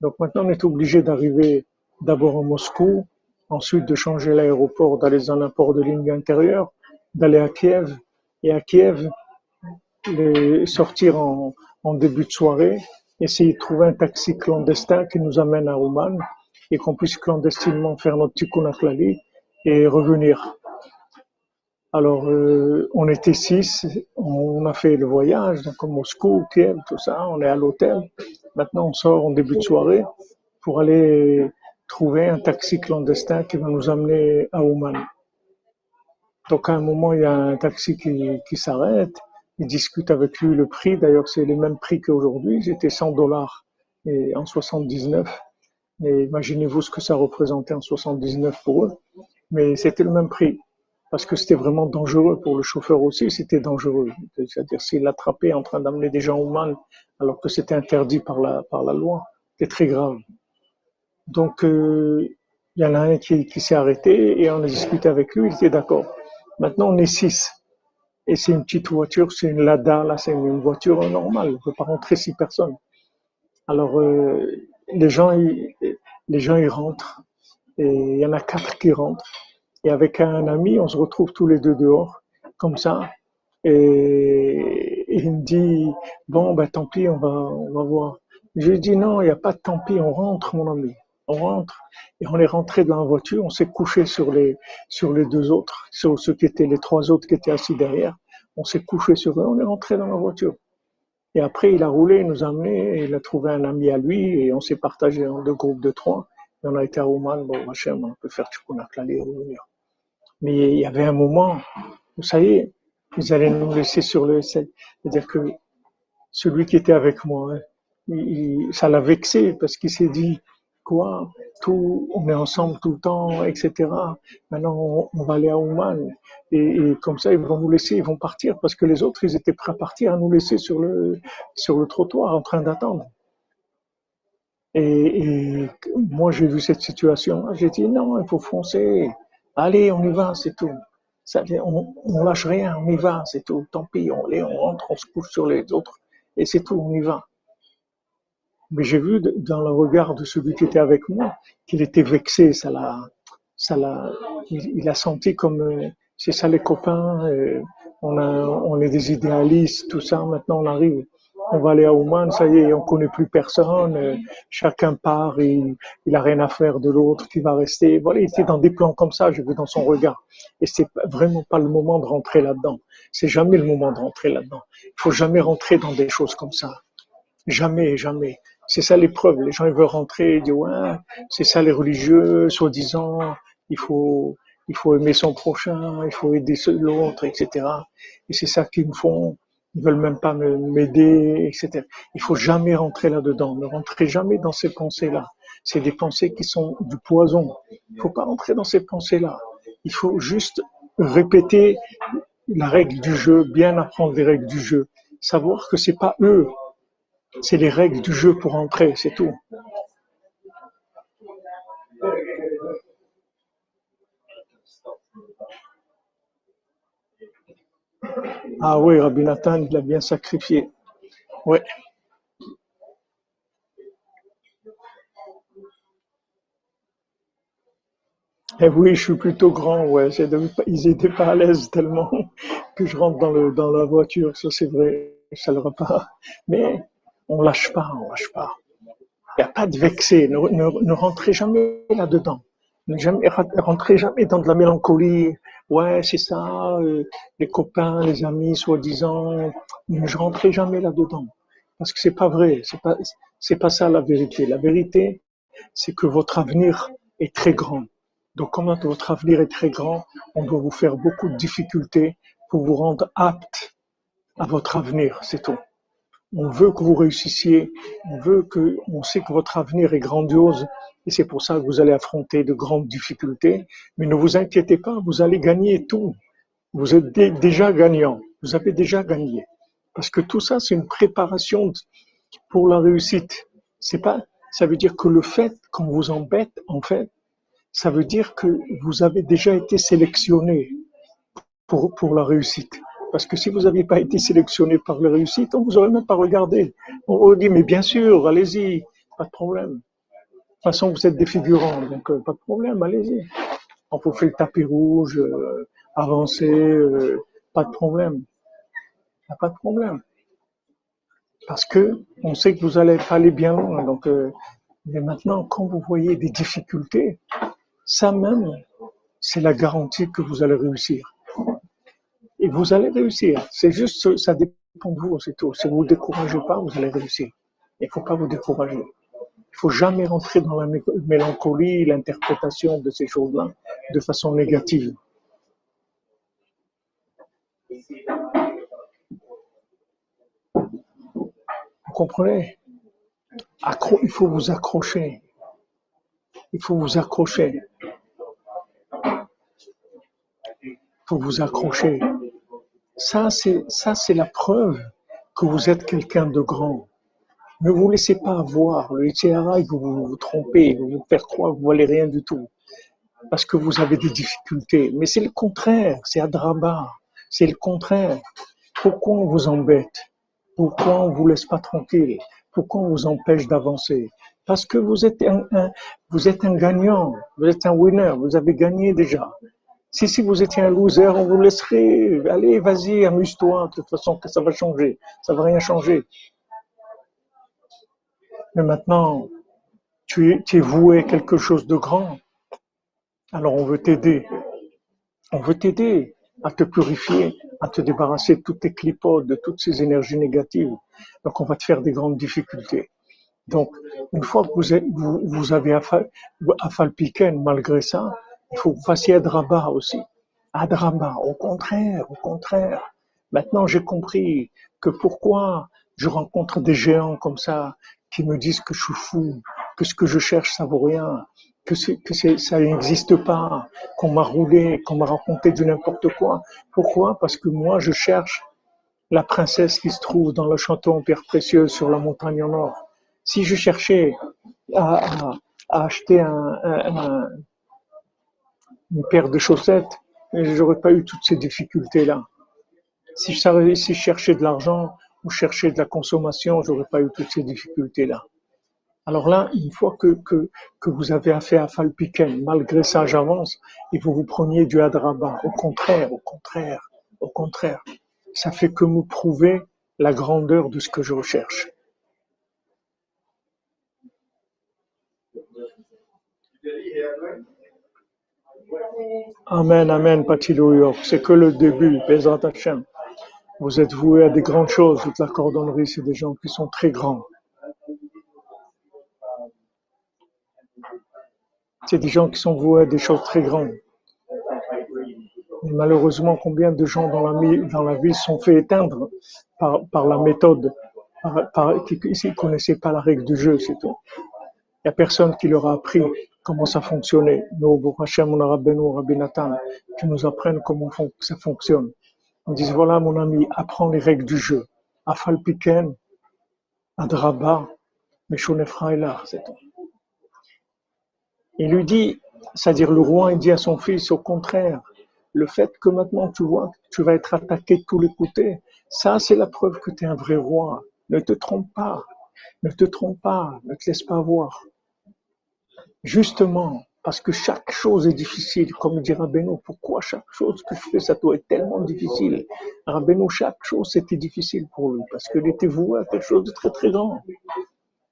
Donc maintenant, on est obligé d'arriver d'abord à Moscou, ensuite de changer l'aéroport, d'aller dans un port de ligne intérieure, d'aller à Kiev, et à Kiev, sortir en, début de soirée, essayer de trouver un taxi clandestin qui nous amène à Ouman et qu'on puisse clandestinement faire notre tikkun et revenir. Alors, euh, on était six, on a fait le voyage, donc Moscou, Kiev, tout ça, on est à l'hôtel. Maintenant, on sort en début de soirée pour aller trouver un taxi clandestin qui va nous amener à Oman. Donc à un moment, il y a un taxi qui, s'arrête, il discute avec lui le prix, d'ailleurs c'est le même prix qu'aujourd'hui, c'était 100 dollars en 79. Et imaginez-vous ce que ça représentait en 79 pour eux, mais c'était le même prix parce que c'était vraiment dangereux pour le chauffeur aussi, c'était dangereux. C'est-à-dire s'il l'attrapait en train d'amener des gens au mal alors que c'était interdit par la, par la loi, c'était très grave. Donc, euh, il y en a un qui, s'est arrêté et on a discuté avec lui, il était d'accord. Maintenant, on est six. Et c'est une petite voiture, c'est une Lada, là, c'est une voiture normale. On ne peut pas rentrer six personnes. Alors, euh, les gens, ils, les gens, ils rentrent. Et il y en a quatre qui rentrent. Et avec un ami, on se retrouve tous les deux dehors, comme ça. Et, il me dit, bon, ben, tant pis, on va, on va voir. Je lui dis, non, il n'y a pas de tant pis, on rentre, mon ami on rentre et on est rentré dans la voiture, on s'est couché sur les, sur les deux autres, sur ceux qui étaient les trois autres qui étaient assis derrière. On s'est couché sur eux, on est rentré dans la voiture. Et après, il a roulé, il nous a amenés, il a trouvé un ami à lui et on s'est partagé en deux groupes de trois. Et on a été à Oman, bon, Hachem, on peut faire Tchoukounaklalé et revenir. Mais il y avait un moment, vous savez, ils allaient nous laisser sur le C'est-à-dire que celui qui était avec moi, ça l'a vexé parce qu'il s'est dit, quoi, tout, on est ensemble tout le temps, etc. Maintenant, on, va aller à Ouman et, comme ça, ils vont nous laisser, ils vont partir parce que les autres, ils étaient prêts à partir, à nous laisser sur le sur le trottoir en train d'attendre. Et, moi, j'ai vu cette situation. J'ai dit non, il faut foncer. Allez, on y va, c'est tout. Ça, on, on lâche rien, on y va, c'est tout. Tant pis, on, on rentre, on se couche sur les autres et c'est tout, on y va. Mais j'ai vu dans le regard de celui qui était avec moi qu'il était vexé. Ça l'a, ça l'a, il, a senti comme euh, c'est ça les copains. Euh, on a, on est des idéalistes, tout ça. Maintenant, on arrive. On va aller à Ouman, ça y est, on connaît plus personne. Euh, chacun part, et il a rien à faire de l'autre qui va rester. Voilà, il était dans des plans comme ça. J'ai vu dans son regard. Et c'est vraiment pas le moment de rentrer là-dedans. C'est jamais le moment de rentrer là-dedans. Il faut jamais rentrer dans des choses comme ça. Jamais, jamais. C'est ça l'épreuve. Les gens ils veulent rentrer et dire ouais, c'est ça les religieux, soi-disant, il faut, il faut aimer son prochain, il faut aider l'autre, etc. Et c'est ça qu'ils me font. ils veulent même pas m'aider, etc. Il faut jamais rentrer là-dedans. Ne rentrez jamais dans ces pensées-là. C'est des pensées qui sont du poison. Il faut pas rentrer dans ces pensées-là. Il faut juste répéter la règle du jeu, bien apprendre les règles du jeu, savoir que c'est pas eux, c'est les règles du jeu pour entrer, c'est tout. Ah oui, Rabbi Nathan, il a bien sacrifié. Oui. Eh oui, je suis plutôt grand, ouais. Ils n'étaient pas à l'aise tellement que je rentre dans, dans la voiture, ça c'est vrai, ça le repas. Mais on lâche pas, on lâche pas. Il n'y a pas de vexé, ne, rentrez jamais là-dedans. Ne rentrez jamais dans de la mélancolie. Ouais, c'est ça, euh, les copains, les amis, soi-disant. Ne rentrez jamais là-dedans. Parce que c'est pas vrai, c'est pas, pas ça la vérité. La vérité, c'est que votre avenir est très grand donc, comme votre avenir est très grand, on doit vous faire beaucoup de difficultés pour vous rendre apte à votre avenir, c'est tout. On veut que vous réussissiez, on veut que, on sait que votre avenir est grandiose et c'est pour ça que vous allez affronter de grandes difficultés. Mais ne vous inquiétez pas, vous allez gagner tout. Vous êtes déjà gagnant. Vous avez déjà gagné. Parce que tout ça, c'est une préparation pour la réussite. C'est pas, ça veut dire que le fait qu'on vous embête, en fait, ça veut dire que vous avez déjà été sélectionné pour, pour la réussite. Parce que si vous n'aviez pas été sélectionné par la réussite, on vous aurait même pas regardé. On vous dit, mais bien sûr, allez-y, pas de problème. De toute façon, vous êtes des figurants, donc euh, pas de problème, allez-y. On vous fait le tapis rouge, euh, avancer, euh, pas de problème. Pas de problème. Parce que on sait que vous allez aller bien loin. Donc, mais maintenant, quand vous voyez des difficultés, ça même, c'est la garantie que vous allez réussir. Et vous allez réussir. C'est juste, ça dépend de vous, c'est tout. Si vous ne vous découragez pas, vous allez réussir. Il ne faut pas vous décourager. Il faut jamais rentrer dans la mélancolie, l'interprétation de ces choses-là de façon négative. Vous comprenez? Il faut vous accrocher. Il faut vous accrocher. faut vous accrocher. Ça, c'est, ça, c'est la preuve que vous êtes quelqu'un de grand. Ne vous laissez pas avoir. Le Yitzhara, vous vous, trompez, vous vous faire croire que vous valez rien du tout. Parce que vous avez des difficultés. Mais c'est le contraire. C'est Adraba. C'est le contraire. Pourquoi on vous embête? Pourquoi on vous laisse pas tranquille? Pourquoi on vous empêche d'avancer? Parce que vous êtes un, vous êtes un gagnant. Vous êtes un winner. Vous avez gagné déjà. Si, si vous étiez un loser, on vous laisserait, allez, vas-y, amuse-toi, de toute façon, ça va changer. Ça va rien changer. Mais maintenant, tu es, voué à quelque chose de grand. Alors on veut t'aider. On veut t'aider à te purifier, à te débarrasser de toutes tes clipodes, de toutes ces énergies négatives. Donc on va te faire des grandes difficultés. Donc, une fois que vous, êtes, vous, vous avez malgré ça, faut que vous fassiez Adraba aussi. Adraba, au contraire, au contraire. Maintenant, j'ai compris que pourquoi je rencontre des géants comme ça qui me disent que je suis fou, que ce que je cherche, ça vaut rien, que, que ça n'existe pas, qu'on m'a roulé, qu'on m'a raconté du n'importe quoi. Pourquoi? Parce que moi, je cherche la princesse qui se trouve dans le château en pierre précieuse sur la montagne en or. Si je cherchais à, acheter un, une paire de chaussettes, je n'aurais pas eu toutes ces difficultés-là. Si je, si cherchais de l'argent ou cherchais de la consommation, j'aurais pas eu toutes ces difficultés-là. Alors là, une fois que, que, que vous avez affaire à Falpiken, malgré ça, j'avance, et vous vous preniez du Hadraba. Au contraire, au contraire, au contraire. Ça fait que me prouver la grandeur de ce que je recherche. Amen, Amen, York. C'est que le début, Bezrat. Vous êtes voués à des grandes choses. Toute la cordonnerie, c'est des gens qui sont très grands. C'est des gens qui sont voués à des choses très grandes. malheureusement, combien de gens dans la, dans la vie sont fait éteindre par, la méthode, qui ne connaissaient pas la règle du jeu, c'est tout. Il n'y a personne qui leur a appris comment ça fonctionnait. Nous, Hachem, on a Rabbi Nathan, qui nous apprennent comment ça fonctionne. Ils disent, voilà mon ami, apprends les règles du jeu. Afalpiken, Adraba, Meshonefra c'est tout. Il lui dit, c'est-à-dire le roi, il dit à son fils, au contraire, le fait que maintenant tu vois que tu vas être attaqué de tous les côtés, ça c'est la preuve que tu es un vrai roi. Ne te trompe pas, ne te trompe pas, ne te laisse pas voir. Justement, parce que chaque chose est difficile, comme dit Rabbeinu, pourquoi chaque chose que je fais, ça doit être tellement difficile? Rabbeinu, chaque chose c'était difficile pour lui, parce qu'il était voué à quelque chose de très très grand.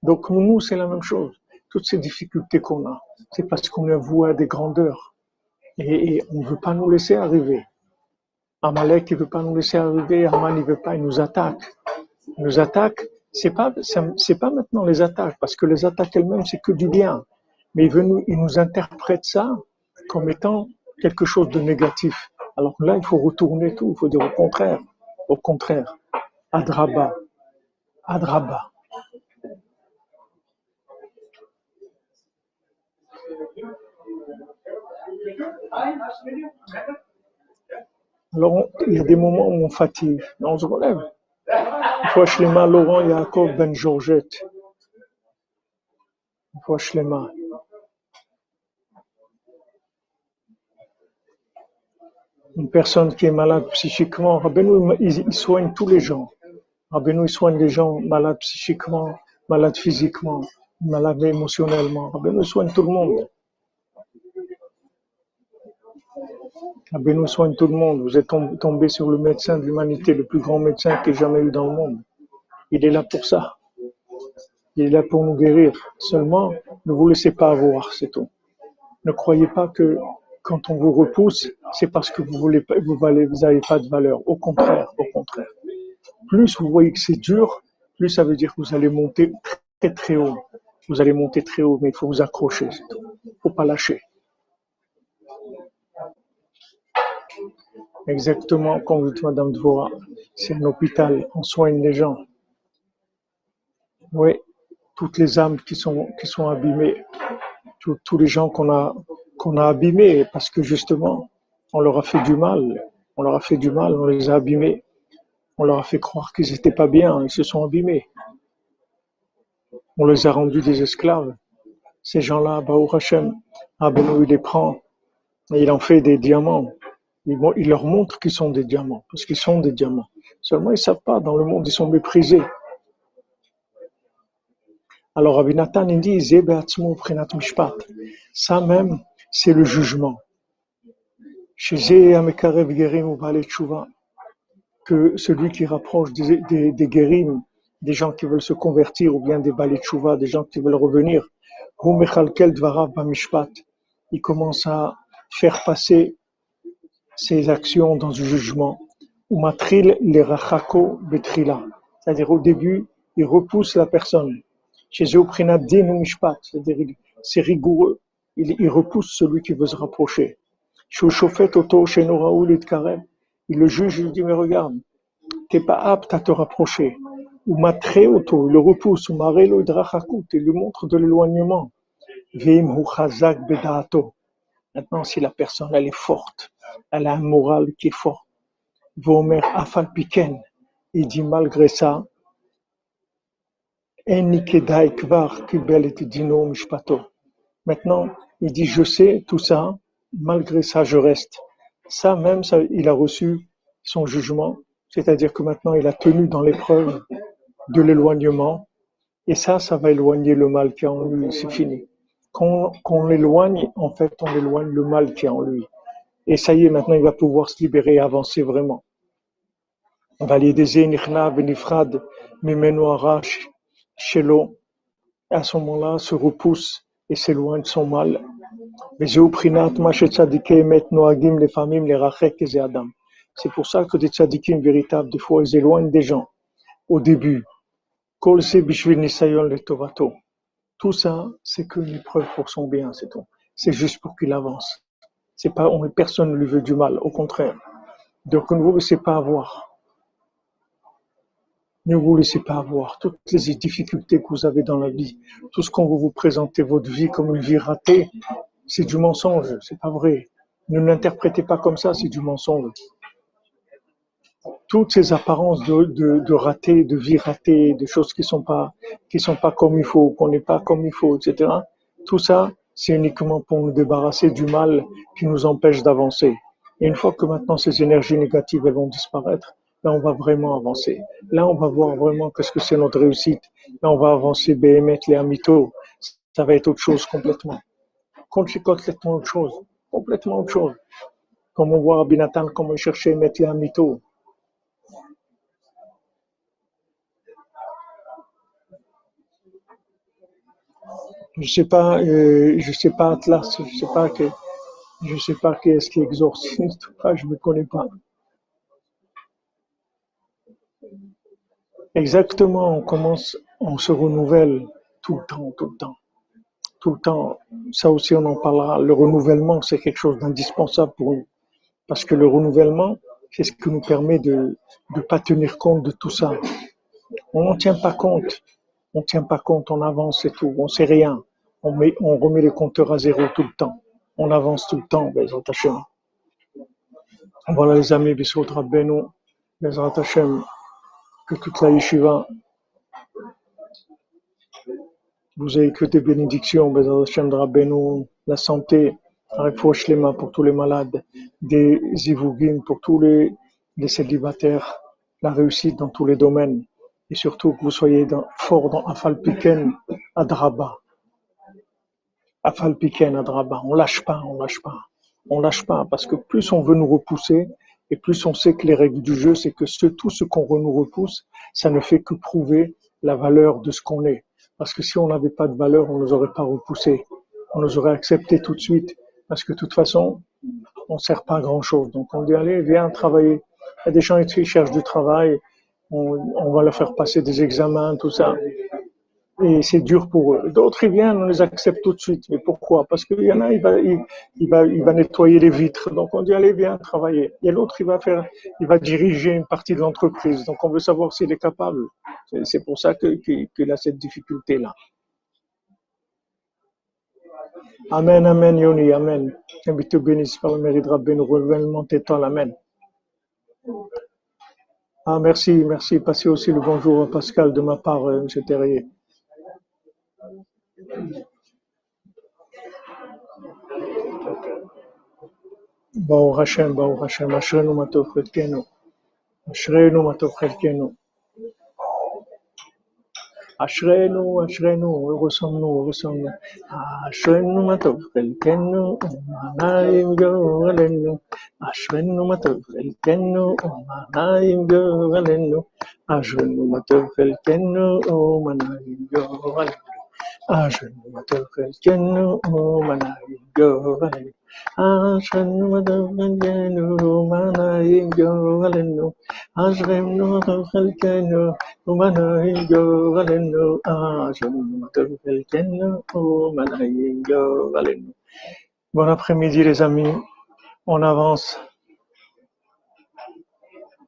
Donc nous, c'est la même chose. Toutes ces difficultés qu'on a, c'est parce qu'on est voué à des grandeurs. Et, on ne veut pas nous laisser arriver. Amalek, il veut pas nous laisser arriver. Aman, il veut pas, il nous attaque. Il nous attaque. C'est pas, c'est pas maintenant les attaques, parce que les attaques elles-mêmes, c'est que du bien. Mais il, veut nous, il nous interprète ça comme étant quelque chose de négatif. Alors là, il faut retourner tout. Il faut dire au contraire. Au contraire. Adraba. Adraba. Alors, il y a des moments où on fatigue, mais on se relève. Une fois Shlema, Laurent Yaakov Ben Georgette. Une fois Shlema. Une personne qui est malade psychiquement, Rabbeinu, il, soigne tous les gens. Rabbeinu, il soigne les gens malades psychiquement, malades physiquement, malades émotionnellement. Rabbeinu, soigne tout le monde. Rabbeinu soigne tout le monde. Vous êtes tombé sur le médecin de l'humanité, le plus grand médecin qu'il ait jamais eu dans le monde. Il est là pour ça. Il est là pour nous guérir. Seulement, ne vous laissez pas avoir, c'est tout. Ne croyez pas que quand on vous repousse, c'est parce que vous vous n'avez pas de valeur. Au contraire, au contraire. Plus vous voyez que c'est dur, plus ça veut dire que vous allez monter très très haut. Vous allez monter très haut, mais il faut vous accrocher. Il faut pas lâcher. Exactement comme dit Madame Dvora. C'est un hôpital, on soigne les gens. Oui, toutes les âmes qui sont, qui sont abîmées, tous, les gens qu'on a, qu'on a abîmés parce que justement, on leur a fait du mal. On leur a fait du mal, on les a abîmés. On leur a fait croire qu'ils n'étaient pas bien, ils se sont abîmés. On les a rendus des esclaves. Ces gens-là, Baou Hashem, Abenou, il les prend et il en fait des diamants. Il, leur montre qu'ils sont des diamants, parce qu'ils sont des diamants. Seulement, ils ne savent pas, dans le monde, ils sont méprisés. Alors, Rabbi Nathan, il dit, ça même, c'est le jugement. Que celui qui rapproche des, des, des des gens qui veulent se convertir, ou bien des balais des gens qui veulent revenir, il commence à faire passer ses actions dans le jugement. Ou matril les rachako betrila. C'est-à-dire au début, il repousse la personne. Chez mishpat. C'est-à-dire c'est rigoureux. Il, il, repousse celui qui veut se rapprocher. Il le juge, il dit, mais regarde, t'es pas apte à te rapprocher. Ou auto, il le repousse. Ou il lui montre de l'éloignement. Maintenant, si la personne, elle est forte, elle a un moral qui est fort. Vomer Afalpiken, il dit malgré ça, Maintenant, il dit, je sais tout ça, malgré ça, je reste. Ça même, ça, il a reçu son jugement, c'est-à-dire que maintenant, il a tenu dans l'épreuve de l'éloignement, et ça, ça va éloigner le mal qui est en lui, c'est fini. Qu'on l'éloigne, en fait, on éloigne le mal qui est en lui. Et ça y est, maintenant, il va pouvoir se libérer et avancer vraiment. On va l'aider, Nichna, Benifrad, Mimeno Shelo. À ce moment-là, se repousse et s'éloigne de son mal. C'est pour ça que des tzadikim véritables, des fois, ils éloignent des gens. Au début. Tout ça, c'est qu'une épreuve pour son bien, c'est tout. C'est juste pour qu'il avance. C'est pas, personne ne lui veut du mal, au contraire. Donc, ne vous laissez pas avoir. Ne vous laissez pas avoir. Toutes les difficultés que vous avez dans la vie, tout ce qu'on veut vous présenter votre vie comme une vie ratée, c'est du mensonge, c'est pas vrai. Ne l'interprétez pas comme ça, c'est du mensonge. Toutes ces apparences de, de, de raté, de vie ratée, de choses qui sont pas, qui sont pas comme il faut, qu'on n'est pas comme il faut, etc. Tout ça, c'est uniquement pour nous débarrasser du mal qui nous empêche d'avancer. Et une fois que maintenant ces énergies négatives elles vont disparaître, là on va vraiment avancer. Là on va voir vraiment qu'est-ce que c'est notre réussite. Là on va avancer BMT, les amito. Ça va être autre chose complètement. Complètement autre chose. Complètement autre chose. Comme on voit comment à mettre les amito. Je sais pas, euh, je sais pas Atlas, je sais pas que, je sais pas qui est-ce qui exorcise, je me connais pas. Exactement, on commence, on se renouvelle tout le temps, tout le temps, tout le temps. Ça aussi, on en parlera. Le renouvellement, c'est quelque chose d'indispensable pour nous, parce que le renouvellement, c'est ce qui nous permet de ne pas tenir compte de tout ça. On n'en tient pas compte. On tient pas compte, on avance et tout, on sait rien. On, met, on remet les compteurs à zéro tout le temps. On avance tout le temps, Bezrat Hashem. Voilà les amis, Bissout Rabbeinu, Hashem, que toute la yeshiva, vous avez que des bénédictions, la santé, les mains pour tous les malades, des zivugim pour tous les, les célibataires, la réussite dans tous les domaines et surtout que vous soyez dans, fort dans Afalpiken Adraba. Afalpiken Adraba. On lâche pas, on lâche pas. On lâche pas parce que plus on veut nous repousser et plus on sait que les règles du jeu, c'est que ce, tout ce qu'on nous repousse, ça ne fait que prouver la valeur de ce qu'on est. Parce que si on n'avait pas de valeur, on ne nous aurait pas repoussé. On nous aurait accepté tout de suite. Parce que de toute façon, on ne sert pas à grand chose. Donc on dit, allez, viens travailler. Il y a des gens qui cherchent du travail on, va leur faire passer des examens, tout ça. Et c'est dur pour eux. D'autres, ils viennent, on les accepte tout de suite. Mais pourquoi? Parce qu'il y en a, il va, il, va, il va nettoyer les vitres. Donc on dit, allez, viens travailler. Et l'autre, il va faire, il va diriger une partie de l'entreprise. Donc on veut savoir s'il est capable. C'est pour ça qu'il a cette difficulté-là. Amen, Amen, Yoni, Amen. Que te bénisse par le mérite Rabbeinu, renouvellement total, Amen. Ah, merci, merci. Passez aussi le bonjour à Pascal de ma part, euh, M. Terrier. Baou Hashem, Baou Hashem, Ashrenu Matov Chelkenu. Ashrenu Matov Chelkenu. אשרינו, אשרינו, ורסמנו, ורסמנו, אשרינו מה טוב חלקנו, ומעניים גורלנו, אשרינו מה טוב חלקנו, ומעניים גורלנו, אשרינו מה טוב חלקנו, ומעניים גורלנו, אשרינו מה טוב חלקנו, ומעניים גורלנו. Bon après-midi les amis, on avance.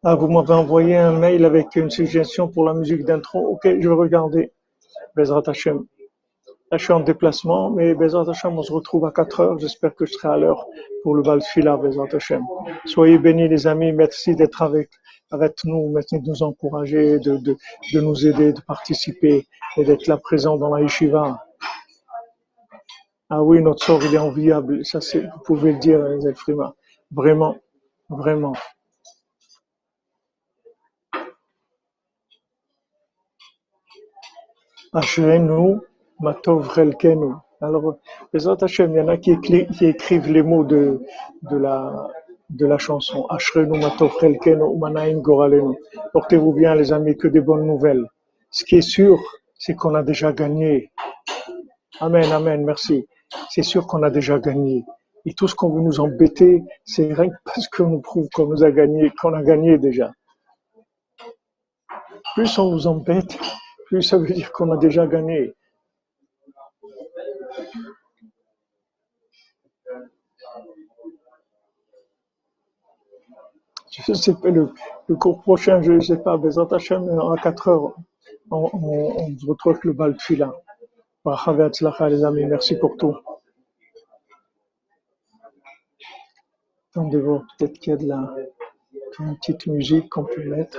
Ah, vous m'avez envoyé un mail avec une suggestion pour la musique d'intro. Ok, je vais regarder. Je suis en déplacement, mais Bezat Hashem, on se retrouve à 4 heures. J'espère que je serai à l'heure pour le bal fila, Bezat Hashem. Soyez bénis, les amis. Merci d'être avec, nous. Merci de nous encourager, de, de, de nous aider, de participer et d'être là présent dans la yeshiva. Ah oui, notre sort, il est enviable. Ça, vous pouvez le dire, les Elfrima. Vraiment, vraiment. Ashrenu Matov Relkenu. Alors, les Hashem, il y en a qui, écrivent les mots de, la, chanson. Ashrenu Matov Relkenu, Manaim Goralenu. Portez-vous bien, les amis, que des bonnes nouvelles. Ce qui est sûr, c'est qu'on a déjà gagné. Amen, amen, merci. C'est sûr qu'on a déjà gagné. Et tout ce qu'on veut nous embêter, c'est rien que parce qu'on nous prouve qu'on nous a gagné, qu'on a gagné déjà. Plus on vous embête, plus ça veut dire qu'on a déjà gagné. Je sais pas, le, le cours prochain, je sais pas, Bezat Hashem, à 4 heures, on, se retrouve le bal de fila. Les amis, merci pour tout. Attendez voir, peut-être qu'il y a de la, une petite musique qu'on peut mettre.